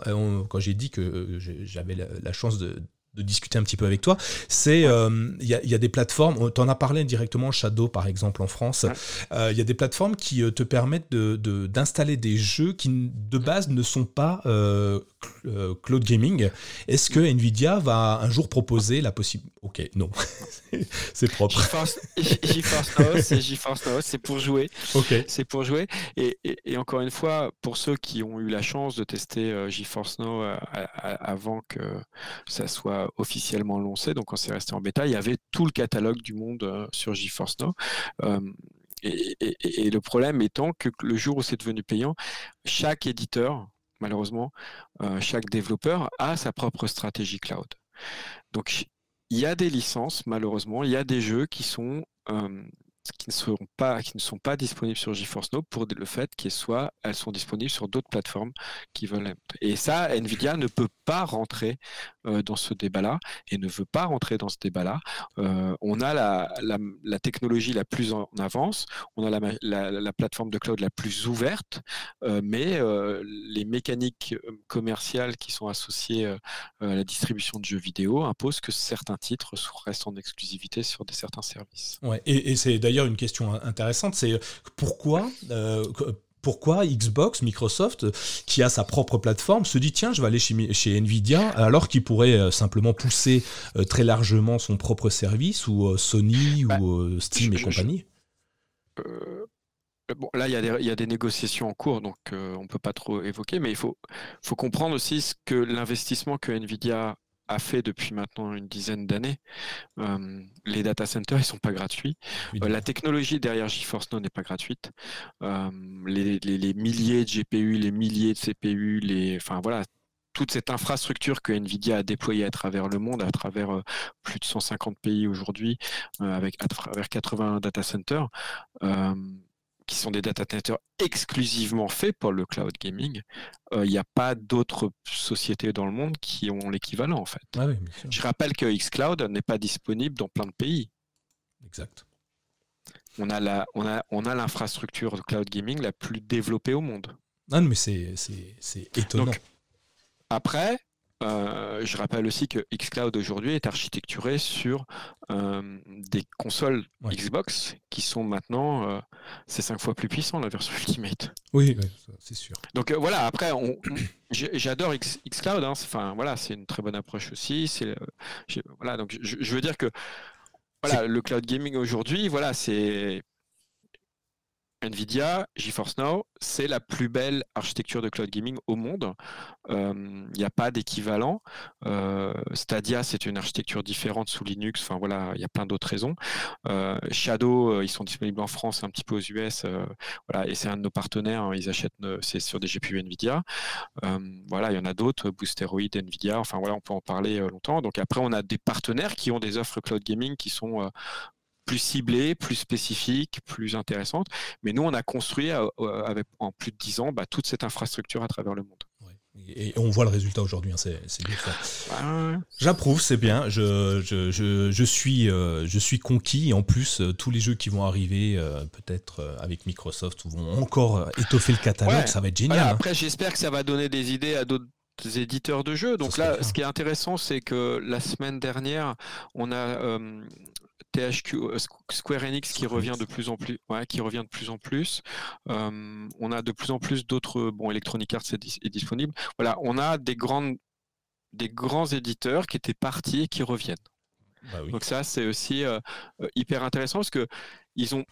quand j'ai dit que j'avais la, chance de, de discuter un petit peu avec toi, c'est euh, il y, a des plateformes, tu en as parlé directement, Shadow par exemple en France, euh, il y a des plateformes qui euh, te permettent d'installer de, des jeux qui de base ne sont pas cloud gaming. Est-ce que Nvidia va un jour proposer la possibilité Ok, non, c'est propre. GeForce Now, c'est GeForce Now, c'est pour jouer. Ok. C'est pour jouer. Et, et, encore une fois, pour ceux qui ont eu la chance de tester GeForce Now avant que ça soit officiellement lancé, donc on s'est resté en bêta, il y avait tout le catalogue du monde euh, sur GeForce Now. Euh, et, le problème étant que le jour où c'est devenu payant, chaque éditeur, malheureusement, chaque développeur a sa propre stratégie cloud. Donc, il y a des licences, malheureusement, il y a des jeux qui sont qui ne, seront pas, qui ne sont pas disponibles sur GeForce Now pour le fait qu'elles soient, disponibles sur d'autres plateformes qui veulent. Et ça, Nvidia ne peut pas rentrer euh, dans ce débat-là et ne veut pas rentrer dans ce débat-là. Euh, on a la, technologie la plus en avance, on a la, la plateforme de cloud la plus ouverte, euh, mais les mécaniques commerciales qui sont associées à la distribution de jeux vidéo imposent que certains titres restent en exclusivité sur des, certains services. Ouais, et c'est d'ailleurs une question intéressante, c'est pourquoi euh, pourquoi Xbox, Microsoft, qui a sa propre plateforme, se dit tiens, je vais aller chez, Nvidia, alors qu'il pourrait euh, simplement pousser euh, très largement son propre service, ou Sony, bah, ou Steam et compagnie? Bon, là, il y, a des, négociations en cours, donc on ne peut pas trop évoquer, mais il faut, faut comprendre aussi ce que l'investissement que Nvidia a fait depuis maintenant une dizaine d'années. Euh, les data centers, ils sont pas gratuits. Euh, la technologie derrière GeForce Now n'est pas gratuite. Euh, les, milliers de GPU, les milliers de CPU, les, enfin voilà, toute cette infrastructure que Nvidia a déployée à travers le monde, à travers plus de 150 pays aujourd'hui, avec à travers 80 data centers qui sont des data centers exclusivement faits pour le cloud gaming, euh, il n'y a pas d'autres sociétés dans le monde qui ont l'équivalent en fait. Ah Je rappelle que xCloud n'est pas disponible dans plein de pays. Exact. On a la, on a, on a l'infrastructure de cloud gaming la plus développée au monde. Non, mais c'est étonnant. après, euh, je rappelle aussi que xCloud aujourd'hui est architecturé sur euh, des consoles Xbox qui sont maintenant euh, c'est cinq fois plus puissant la version Ultimate. Oui, c'est sûr. Donc voilà, après j'adore xCloud, hein, enfin voilà, c'est une très bonne approche aussi. C'est voilà, donc je, je, veux dire que voilà, le cloud gaming aujourd'hui, voilà, c'est Nvidia, GeForce Now, c'est la plus belle architecture de cloud gaming au monde. Il euh, n'y a pas d'équivalent. Euh, Stadia, c'est une architecture différente sous Linux. Enfin voilà, il y a plein d'autres raisons. Euh, Shadow, ils sont disponibles en France, un petit peu aux US. et c'est un de nos partenaires. Hein, ils achètent, c'est sur des GPU Nvidia. voilà, il y en a d'autres, Boosteroid, Nvidia. Enfin voilà, on peut en parler longtemps. Donc après, on a des partenaires qui ont des offres cloud gaming qui sont plus ciblée, plus spécifique, plus intéressante. Mais nous, on a construit euh, euh, avec, en plus de 10 ans bah, toute cette infrastructure à travers le monde. Et on voit le résultat aujourd'hui, hein, c'est. J'approuve, c'est bien. Je, je, je, je suis, euh, je suis conquis. Et en plus, tous les jeux qui vont arriver, peut-être avec Microsoft, vont encore étoffer le catalogue. Ça va être génial. Hein. Après, j'espère que ça va donner des idées à d'autres éditeurs de jeux. Donc là, ce qui est intéressant, c'est que la semaine dernière, on a THQ, euh, Square Enix qui revient de plus en plus, qui revient de plus en plus. Euh, on a de plus en plus d'autres, bon, Electronic Arts est, disponible. Voilà, on a des grandes, des grands éditeurs qui étaient partis et qui reviennent. Bah Donc ça, c'est aussi euh, hyper intéressant parce que ils ont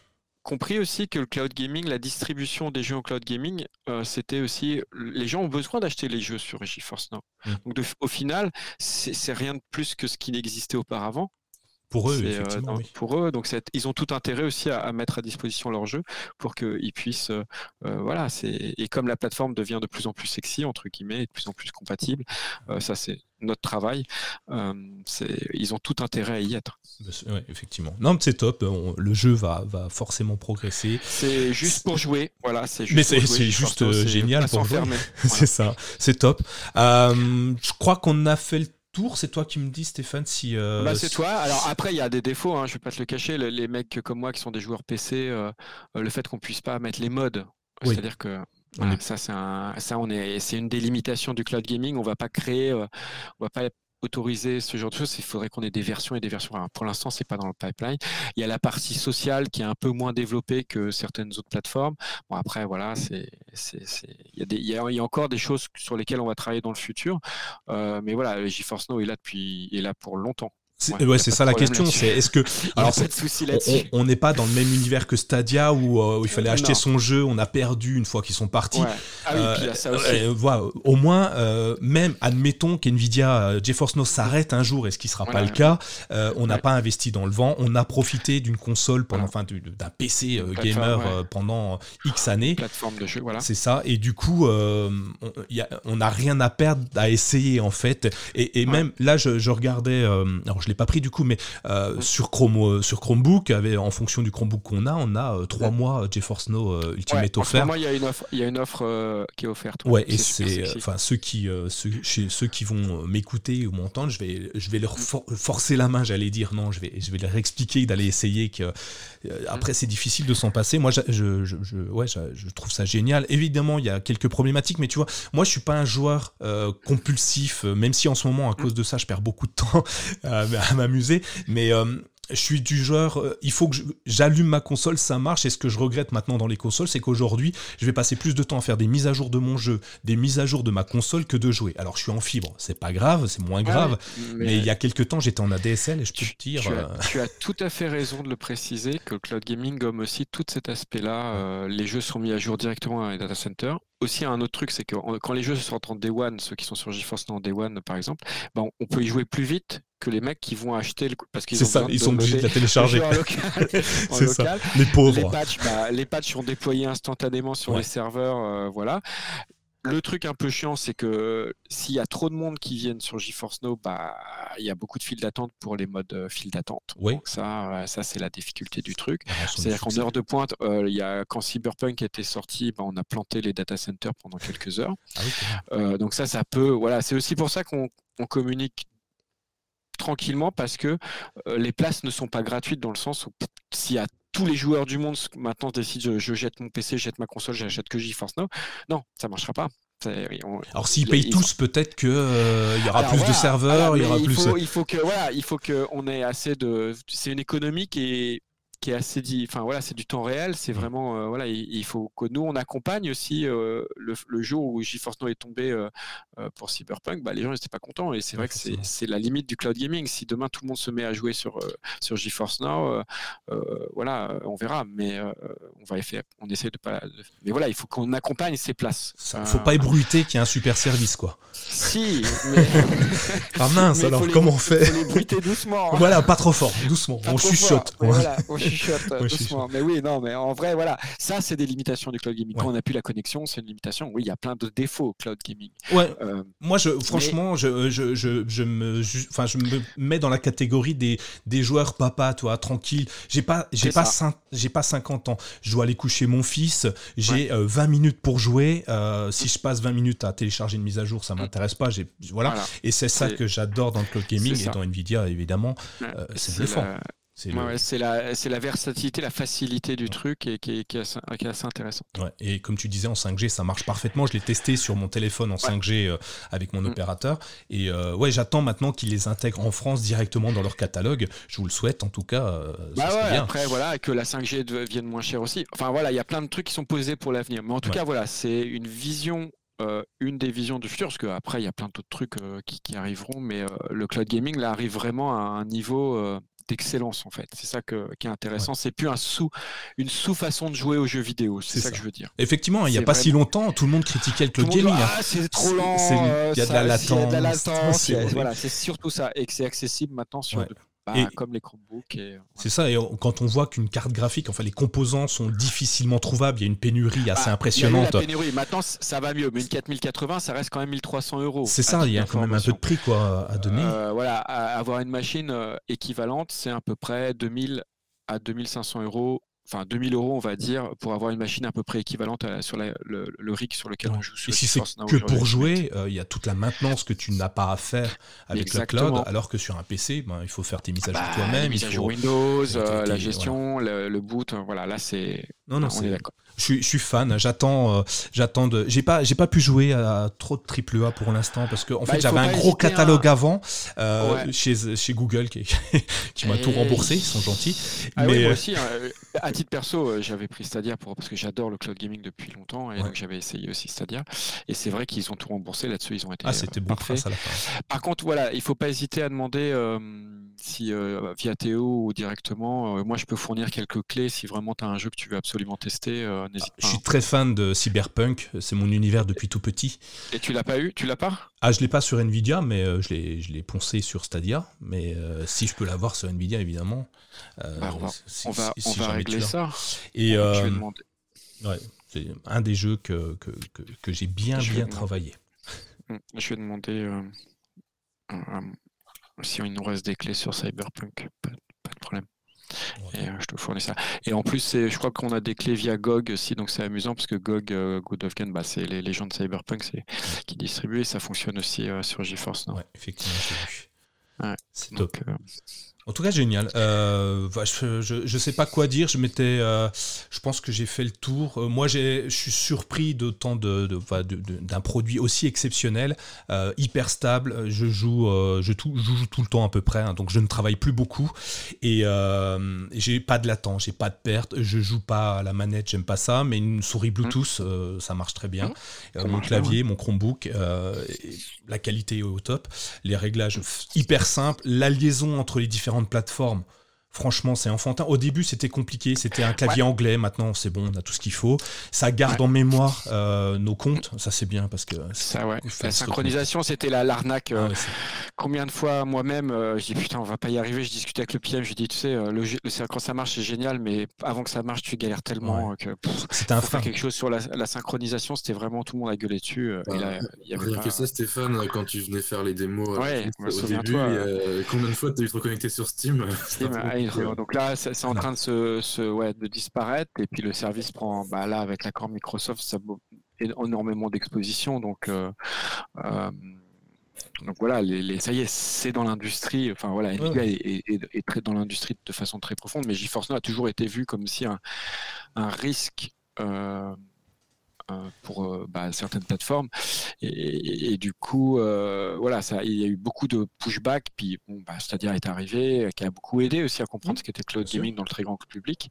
compris aussi que le cloud gaming, la distribution des jeux en cloud gaming, c'était aussi les gens ont besoin d'acheter les jeux sur GeForce Now. Mmh. Donc au final, c'est rien de plus que ce qui n'existait auparavant. Pour eux, euh, effectivement. Pour eux, donc ils ont tout intérêt aussi à, mettre à disposition leur jeu pour qu'ils puissent, euh, euh, voilà, c'est et comme la plateforme devient de plus en plus sexy entre guillemets, et de plus en plus compatible, ça c'est notre travail. ils ont tout intérêt à y être. Oui, effectivement. Non, c'est top. le jeu va, va forcément progresser. C'est juste pour jouer. Voilà, c'est juste. Mais c'est juste génial pour jouer. c'est ça. C'est top. je crois qu'on a fait le tour, c'est toi qui me dis, Stéphane, si. Euh, bah, c'est toi. Alors après, il y a des défauts, hein, je vais pas te le cacher. Les, mecs comme moi qui sont des joueurs PC, euh, le fait qu'on puisse pas mettre les modes, c'est-à-dire que. ça c'est ça on est c'est une des limitations du cloud gaming on va pas créer euh, on va pas autoriser ce genre de choses, il faudrait qu'on ait des versions et des versions. pour l'instant, c'est pas dans le pipeline. Il y a la partie sociale qui est un peu moins développée que certaines autres plateformes. Bon, après, voilà, c'est, il, y a y encore des choses sur lesquelles on va travailler dans le futur. Euh, mais voilà, GeForce Now est là depuis, est là pour longtemps. Ouais, c'est ça la question. C'est est-ce que alors de on n'est pas dans le même univers que Stadia où, il fallait acheter son jeu, on a perdu une fois qu'ils sont partis. Ah oui, puis ça aussi. voilà, au moins, même admettons qu'Nvidia GeForce Now s'arrête un jour, et ce qui sera pas le cas, on n'a pas investi dans le vent, on a profité d'une console pendant, enfin, d'un PC gamer pendant X années. Plateforme de jeu, voilà. C'est ça. Et du coup, on n'a rien à perdre à essayer en fait. Et, même là, je, regardais, euh, alors je l'ai pas pris du coup, mais euh, sur Chrome, euh, sur Chromebook, avec, en fonction du Chromebook qu'on a, on a trois mois GeForce Now Ultimate offert. il y a une offre, il y a une offre qui est offerte. Ouais, et c'est, enfin ceux qui, ceux, chez ceux qui vont m'écouter ou m'entendre, je vais, je vais leur forcer la main, j'allais dire non, je vais, je vais leur expliquer d'aller essayer que après c'est difficile de s'en passer. Moi, je, je, je, ouais, je, trouve ça génial. Évidemment, il y a quelques problématiques, mais tu vois, moi je suis pas un joueur compulsif, même si en ce moment, à cause de ça, je perds beaucoup de temps à, m'amuser. Mais euh, je suis du genre, euh, il faut que j'allume ma console, ça marche. Et ce que je regrette maintenant dans les consoles, c'est qu'aujourd'hui, je vais passer plus de temps à faire des mises à jour de mon jeu, des mises à jour de ma console que de jouer. Alors, je suis en fibre, c'est pas grave, c'est moins grave. mais, il y a quelques temps, j'étais en ADSL et je peux te dire. Euh, tu as, tout à fait raison de le préciser que le cloud gaming gomme aussi tout cet aspect-là. les jeux sont mis à jour directement dans les data centers aussi un autre truc, c'est que quand les jeux sortent en Day One, ceux qui sont sur GeForce en Day One par exemple, ben, on peut y jouer plus vite que les mecs qui vont acheter le parce qu'ils ça, ils sont obligés de la télécharger. C'est ça. Les pauvres. Les patchs, bah, les patchs sont déployés instantanément sur les serveurs, euh, voilà. Le truc un peu chiant, c'est que s'il y a trop de monde qui viennent sur GeForce Now, bah, il y a beaucoup de files d'attente pour les modes euh, files d'attente. Oui. Donc ça, ça c'est la difficulté du truc. C'est-à-dire qu'en heure de pointe, euh, il y a, quand Cyberpunk était sorti, bah, on a planté les data centers pendant quelques heures. Ah euh, donc ça, ça peut. Voilà, c'est aussi pour ça qu'on communique tranquillement parce que les places ne sont pas gratuites dans le sens où s'il y a tous les joueurs du monde maintenant décident je, jette mon PC, je jette ma console, j'achète que GeForce Now. Non, ça marchera pas. Alors s'ils payent tous, peut-être qu'il euh, il y aura plus de serveurs, il y aura il plus. Faut, il faut que voilà, il faut que on ait assez de. C'est une économie qui est qui est assez dit, enfin voilà, c'est du temps réel, c'est mmh. vraiment euh, voilà, il, faut que nous on accompagne aussi euh, le, jour où GeForce Now est tombé euh, pour Cyberpunk, bah, les gens n'étaient pas contents et c'est vrai que c'est la limite du cloud gaming. Si demain tout le monde se met à jouer sur sur GeForce Now, voilà, on verra, mais on va essayer, on essaie de pas, mais voilà, il faut qu'on accompagne ces places. Il faut pas ébruiter qu'il y a un super service quoi. Si, mais ah mince, alors comment on fait Faut les doucement. Voilà, pas trop fort, doucement. on chuchote. Voilà, on chuchote doucement. Mais oui, non, mais en vrai, voilà, ça, c'est des limitations du cloud gaming. Quand on n'a plus la connexion, c'est une limitation. Oui, il y a plein de défauts au cloud gaming. Ouais. Euh, Moi, je, franchement, je, je, je, je, me, enfin, je me mets dans la catégorie des, des joueurs papa, toi, tranquille. J'ai pas, j'ai pas, j'ai pas 50 ans. Je dois aller coucher mon fils. J'ai 20 euh, minutes pour jouer. Euh, si je passe 20 minutes à télécharger une mise à jour, ça mm. m'intéresse pas. J'ai, voilà. Et c'est ça que j'adore dans le cloud gaming et dans Nvidia, évidemment. c'est le défend. C'est la, la, versatilité, la facilité du truc et qui est, qui, est assez, qui est, assez, intéressant. Ouais, et comme tu disais, en 5G, ça marche parfaitement. Je l'ai testé sur mon téléphone en 5G euh, avec mon mm. opérateur. Et euh, ouais, j'attends maintenant qu'ils les intègrent en France directement dans leur catalogue. Je vous le souhaite en tout cas. Euh, bah ouais, après, voilà, que la 5G devienne moins chère aussi. Enfin voilà, il y a plein de trucs qui sont posés pour l'avenir. Mais en tout cas, voilà, c'est une vision une des visions du futur, parce qu'après, il y a plein d'autres trucs qui, qui, arriveront, mais le cloud gaming, là, arrive vraiment à un niveau d'excellence en fait. C'est ça que, qui est intéressant. C'est plus un sous, une sous-façon de jouer aux jeux vidéo. C'est ça, que je veux dire. Effectivement, il n'y a pas si longtemps, tout le monde critiquait le cloud gaming. Hein. Ah, c'est trop lent. Il y a de la latence. Voilà, c'est surtout ça. Et que c'est accessible maintenant sur bah, comme les Chromebooks. C'est ça, et quand on voit qu'une carte graphique, enfin les composants sont difficilement trouvables, il y a une pénurie assez bah, impressionnante. Il y a la pénurie, maintenant ça va mieux, mais une 4080, ça reste quand même 1300 euros. C'est ça, il y a quand même un peu de prix quoi, à donner. Euh, voilà, avoir une machine euh, équivalente, c'est à peu près 2000 à 2500 euros enfin 2000 euros on va dire pour avoir une machine à peu près équivalente sur le, le, rig sur lequel on joue. Et si c'est que pour jouer, euh, il y a toute la maintenance que tu n'as pas à faire avec le cloud, alors que sur un PC, ben, il faut faire tes mises à jour bah, toi-même. À jour Windows, euh, la gestion, le, boot, euh, voilà, là c'est Non, non, c'est d'accord. Je, suis fan. J'attends, euh, j'attends de. J'ai pas, j'ai pas pu jouer à trop de triple A pour l'instant parce que en bah, fait j'avais un gros catalogue avant euh, chez, chez Google qui, qui m'a tout remboursé. Ils sont gentils. Ah mais moi aussi, hein, à titre perso, j'avais pris Stadia pour parce que j'adore le cloud gaming depuis longtemps et donc j'avais essayé aussi Stadia. Et c'est vrai qu'ils ont tout remboursé là-dessus. Ils ont été. Ah, c'était bon à la fin. Par contre, voilà, il faut pas hésiter à demander si via Théo ou directement. moi, je peux fournir quelques clés si vraiment tu as un jeu que tu veux absolument tester je suis très fan de Cyberpunk, c'est mon univers depuis tout petit. Et tu l'as pas eu Tu l'as pas? Ah, je l'ai pas sur Nvidia, mais euh, je l'ai poncé sur Stadia. Mais euh, si je peux l'avoir sur Nvidia, évidemment. Euh, bah, on va, on va, régler ça. Et ouais, c'est un des jeux que, que, que, j'ai bien, bien travaillé. Hum, je vais demander si il nous reste des clés sur Cyberpunk. pas de problème. Et euh, je te fournis ça. Et en plus, je crois qu'on a des clés via GOG aussi, donc c'est amusant parce que GOG, euh, Good of Gun, bah, c'est les, légendes de Cyberpunk c'est, qui distribuent et ça fonctionne aussi euh, sur GeForce. Ouais, effectivement, c'est top. En tout cas, génial. Euh, je ne sais pas quoi dire. Je m'étais, euh, je pense que j'ai fait le tour. Euh, moi, je suis surpris de tant de, d'un produit aussi exceptionnel, hyper stable. Je joue, je tout, joue tout le temps à peu près, hein, donc je ne travaille plus beaucoup et j'ai pas de latence, j'ai pas de perte. Je joue pas à la manette, j'aime pas ça, mais une souris Bluetooth, ça marche très bien. Mmh. mon clavier, mon Chromebook, la qualité est au top, les réglages hyper simples, la liaison entre les différents plateformes. Franchement, c'est enfantin. Au début, c'était compliqué. C'était un clavier anglais. Maintenant, c'est bon, on a tout ce qu'il faut. Ça garde en mémoire euh, nos comptes. Ça, c'est bien parce que. Ça, ouais. La synchronisation, c'était la l'arnaque. Euh, ah combien de fois moi-même, euh, je dis putain, on va pas y arriver. Je discutais avec le PM. Je dis, tu sais, le, quand ça marche, c'est génial, mais avant que ça marche, tu galères tellement que. C'était un frein. quelque chose sur la, synchronisation. C'était vraiment tout le monde a gueulé dessus. il y avait que ça, Stéphane, quand tu venais faire les démos ouais, au début, combien de fois tu as eu te reconnecter sur Steam, Steam donc là, c'est en train de se, ouais, de disparaître et puis le service prend, bah là, avec l'accord Microsoft, ça a énormément d'exposition. Donc, euh, euh, donc voilà, les, ça y est, c'est dans l'industrie. Enfin voilà, Nvidia est, très dans l'industrie de façon très profonde, mais GeForce Now a toujours été vu comme si un, un risque. Euh, euh, pour euh, bah, certaines plateformes. Et, du coup, euh, voilà, ça, il y a eu beaucoup de pushback. Puis, bon, bah, Stadia est arrivé, qui a beaucoup aidé aussi à comprendre mmh, ce qu'était cloud gaming dans le très grand public,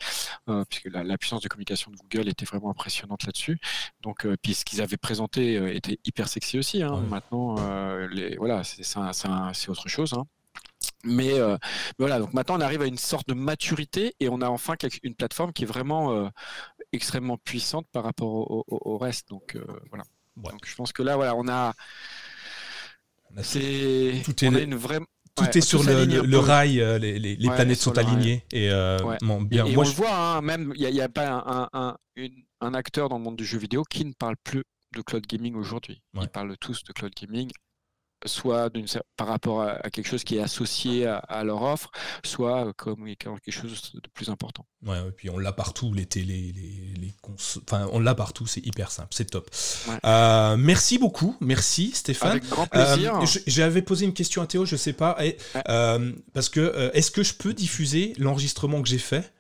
puisque la, puissance de communication de Google était vraiment impressionnante là-dessus. Donc, puis ce qu'ils avaient présenté était hyper sexy aussi. Hein. Maintenant, les, voilà, c'est autre chose. Hein. Mais, voilà, donc maintenant on arrive à une sorte de maturité et on a enfin une plateforme qui est vraiment extrêmement puissante par rapport au, reste. Donc euh, voilà. Donc je pense que là, voilà, on a. C'est. Tout est, une vraie. Tout est sur le, rail, les, les, planètes sont alignées. Et, euh, bien. on le voit, hein, même, il n'y a, pas un, un, acteur dans le monde du jeu vidéo qui ne parle plus de cloud gaming aujourd'hui. Ils parlent tous de cloud gaming soit par rapport à, quelque chose qui est associé à, leur offre, soit comme quelque chose de plus important. Ouais, et puis on l'a partout, les télé, les, les enfin on l'a partout, c'est hyper simple, c'est top. Euh, merci beaucoup, merci Stéphane. Avec grand plaisir. Euh, j'avais posé une question à Théo, je sais pas, et, euh, parce que est-ce que je peux diffuser l'enregistrement que j'ai fait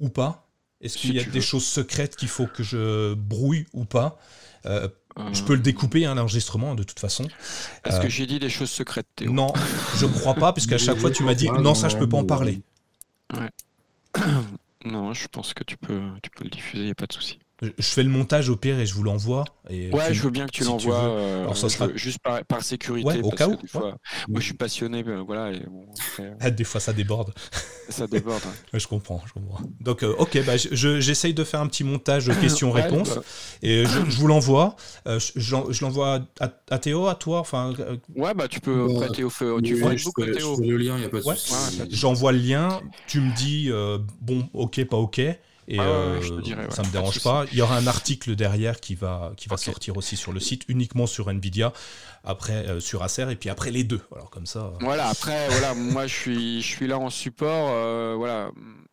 ou pas? Est-ce qu'il y a des choses secrètes qu'il faut que je brouille ou pas? Je peux le découper, hein, l'enregistrement, de toute façon. Est-ce que euh, j'ai dit des choses secrètes, Théo? Non, je crois pas, puisqu'à chaque fois, tu m'as dit non, ça, je peux pas en parler. Ouais. non, je pense que tu peux, tu peux le diffuser, il n'y a pas de souci. Je fais le montage au pire et je vous l'envoie. ouais, je veux bien que tu l'envoies. Euh, ça sera... Juste par, sécurité. au cas où. moi, je suis passionné. Ben, voilà, ah, des fois, ça déborde. ça déborde. je comprends, je comprends. Donc, euh, ok, bah, j'essaye de faire un petit montage questions-réponses bah. et je, vous l'envoie. Euh, je, l'envoie à, Théo, à toi. Enfin. ouais, bah tu peux Théo. Tu Facebook, Théo. le lien, il n'y a pas de souci. J'envoie le lien. Tu me dis bon, ok, pas ok. Et ah euh, ça me dérange pas. Il y aura un article derrière qui va, qui va sortir aussi sur le site, uniquement sur Nvidia, après euh, sur Acer, et puis après les deux. Alors comme ça. Euh. Voilà. Après, voilà, moi je suis, je suis là en support. voilà.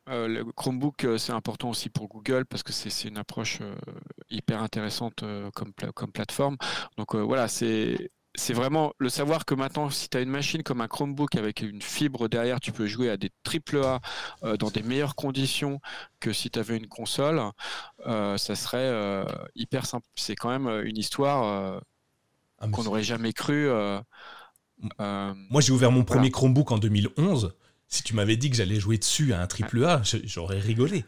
le Chromebook, c'est important aussi pour Google parce que c'est une approche hyper intéressante comme, comme plateforme. Donc voilà, c'est c'est vraiment le savoir que maintenant, si tu as une machine comme un Chromebook avec une fibre derrière, tu peux jouer à des AAA euh, dans des meilleures conditions que si tu avais une console, euh, ça serait euh, hyper simple. C'est quand même une histoire ah, qu'on n'aurait jamais cru. Moi, j'ai ouvert mon premier Chromebook en 2011. Si tu m'avais dit que j'allais jouer dessus à un AAA, j'aurais rigolé.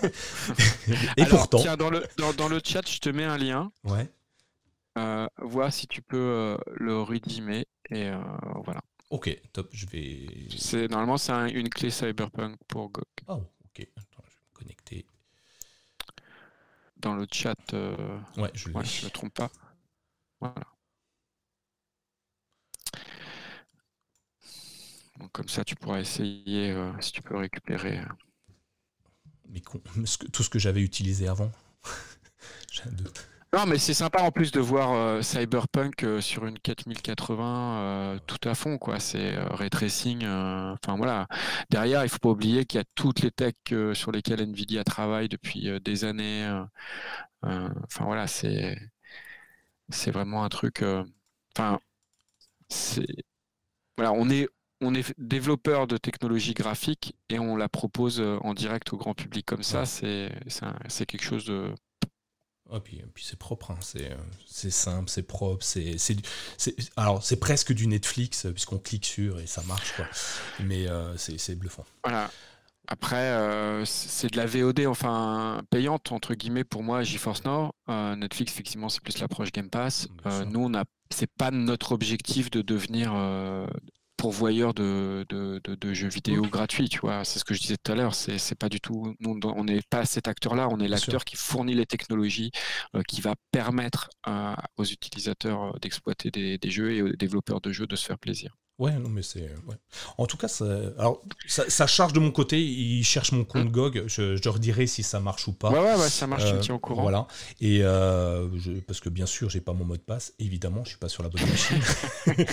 Et pourtant. Tiens, dans le, dans le chat, je te mets un lien. Ouais. Euh, vois si tu peux euh, le redimer et euh, voilà. Ok, top, je vais. Normalement c'est une clé Cyberpunk pour GOG. Oh, ok. Attends, je vais me connecter. Dans le chat. Ouais, je ne me trompe pas. Voilà. Donc comme ça, tu pourras essayer si tu peux récupérer. Mais tout ce que j'avais utilisé avant. J'ai un doute. Non, mais c'est sympa en plus de voir euh, Cyberpunk euh, sur une 4080 euh, tout à fond, quoi. C'est ray tracing. Enfin voilà. Derrière, il faut pas oublier qu'il y a toutes les techs sur lesquelles Nvidia travaille depuis des années. Enfin voilà, c'est c'est vraiment un truc. Enfin, c'est voilà, on est on est développeur de technologie graphique et on la propose en direct au grand public comme ça. C'est c'est quelque chose de et puis, puis c'est propre, hein. euh, c'est simple, c'est propre, c'est alors c'est presque du Netflix euh, puisqu'on clique sur et ça marche quoi. Mais euh, c'est bluffant. Voilà. Après, c'est de la VOD, enfin payante entre guillemets pour moi, GeForce Now. Netflix, effectivement, c'est plus l'approche Game Pass. nous, on a, c'est pas notre objectif de devenir pourvoyeur de, de, de, jeux vidéo gratuits, tu vois. C'est ce que je disais tout à l'heure. C'est, c'est pas du tout. Nous, on n'est pas cet acteur-là. On est l'acteur qui fournit les technologies, euh, qui va permettre aux utilisateurs euh, d'exploiter des, des, jeux et aux développeurs de jeux de se faire plaisir. Ouais, non, mais c'est. Ouais. En tout cas, ça, alors, ça, charge de mon côté. Il cherche mon compte mmh. GOG. Je, je redirai si ça marche ou pas. Ouais, ouais, ça marche, tu me tiens au courant. Voilà. Et euh, je, parce que bien sûr, j'ai pas mon mot de passe. Évidemment, je suis pas sur la bonne machine.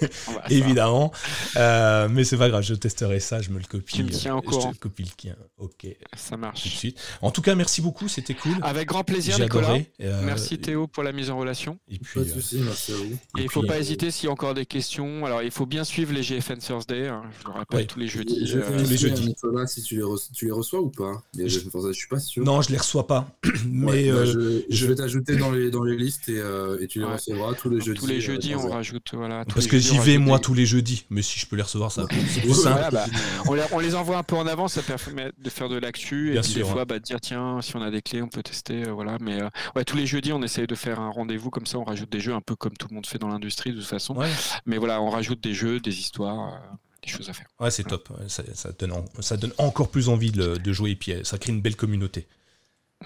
Évidemment. Euh, mais c'est pas grave, je testerai ça. Je me le copie. Tu me tiens au courant. Je te copie le tien. Ok. Ça marche. Tout de suite. En tout cas, merci beaucoup. C'était cool. Avec grand plaisir, Nicolas. Euh, merci Théo pour la mise en relation. Et puis, pas de soucis, merci à vous. Et, il faut pas hésiter s'il y a encore des questions. Alors, il faut bien suivre les GFN Thursday, hein, je le rappelle, tous les jeudis. Euh, tous les jeudis. si tu les, tu les reçois ou pas les je... je suis pas sûr. Non, je les reçois pas. mais bah, euh, je, vais t'ajouter dans les, dans les listes et, euh, et tu les recevras tous les jeudis. Tous les jeudis, on rajoute. Voilà, Parce que j'y vais moi tous les jeudis, mais si je peux les recevoir, ça c'est plus simple. Bah, on, les, on, les, envoie un peu en avance, ça permet de faire de l'actu et puis des fois, bah, dire tiens, si on a des clés, on peut tester. voilà, mais ouais, tous les jeudis, on essaye de faire un rendez-vous comme ça, on rajoute des jeux un peu comme tout le monde fait dans l'industrie de toute façon. Mais voilà, on rajoute des jeux, des histoires des choses à faire. Ouais, c'est top. Ça, donne ça donne encore plus envie de, jouer et puis euh, ça crée une belle communauté.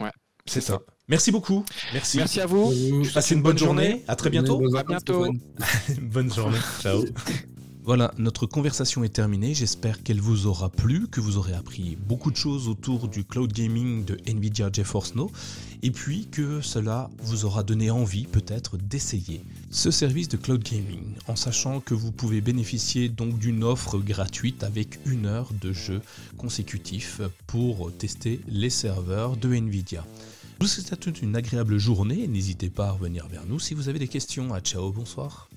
Ouais, c'est ça. Merci beaucoup. Merci. Merci à vous. Passez une bonne, journée. À très bientôt. À bientôt. bonne journée. Ciao. Voilà, notre conversation est terminée. J'espère qu'elle vous aura plu, que vous aurez appris beaucoup de choses autour du cloud gaming de Nvidia GeForce Now, et puis que cela vous aura donné envie peut-être d'essayer ce service de cloud gaming, en sachant que vous pouvez bénéficier donc d'une offre gratuite avec une heure de jeu consécutif pour tester les serveurs de Nvidia. Je vous souhaite à toute une agréable journée n'hésitez pas à revenir vers nous si vous avez des questions. À ciao, bonsoir.